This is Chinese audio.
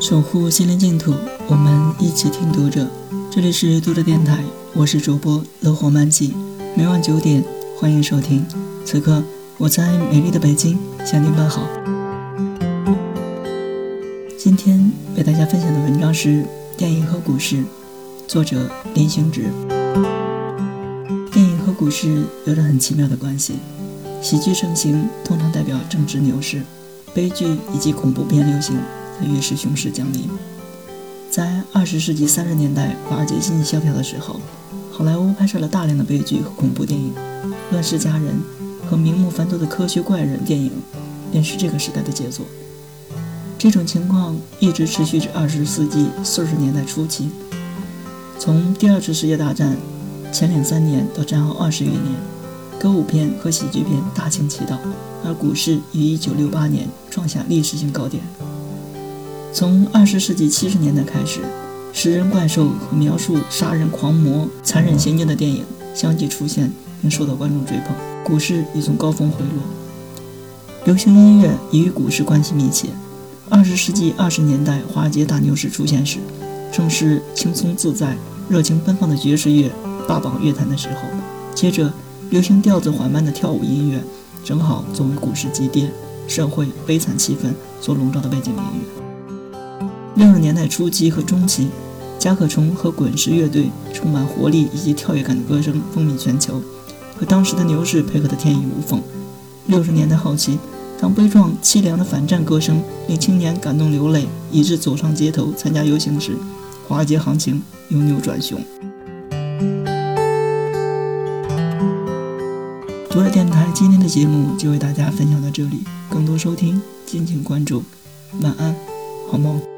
守护心灵净土，我们一起听读者。这里是读者电台，我是主播乐活漫记，每晚九点欢迎收听。此刻我在美丽的北京向您问好。今天为大家分享的文章是《电影和股市》，作者林行止。电影和股市有着很奇妙的关系，喜剧盛行通常代表正值牛市，悲剧以及恐怖片流行。越是熊市降临，在二十世纪三十年代华尔街经济萧条的时候，好莱坞拍摄了大量的悲剧和恐怖电影，《乱世佳人》和名目繁多的科学怪人电影便是这个时代的杰作。这种情况一直持续至二十世纪四十年代初期，从第二次世界大战前两三年到战后二十余年，歌舞片和喜剧片大行其道，而股市于一九六八年创下历史性高点。从二十世纪七十年代开始，食人怪兽和描述杀人狂魔残忍行径的电影相继出现，并受到观众追捧，股市也从高峰回落。流行音乐也与股市关系密切。二十世纪二十年代华尔街大牛市出现时，正是轻松自在、热情奔放的爵士乐霸榜乐坛的时候。接着，流行调子缓慢的跳舞音乐，正好作为股市急跌、社会悲惨气氛所笼罩的背景音乐。六十年代初期和中期，甲壳虫和滚石乐队充满活力以及跳跃感的歌声风靡全球，和当时的牛市配合得天衣无缝。六十年代后期，当悲壮凄凉的反战歌声令青年感动流泪，以致走上街头参加游行时，华尔街行情由牛转熊。读者电台今天的节目就为大家分享到这里，更多收听敬请关注。晚安，好梦。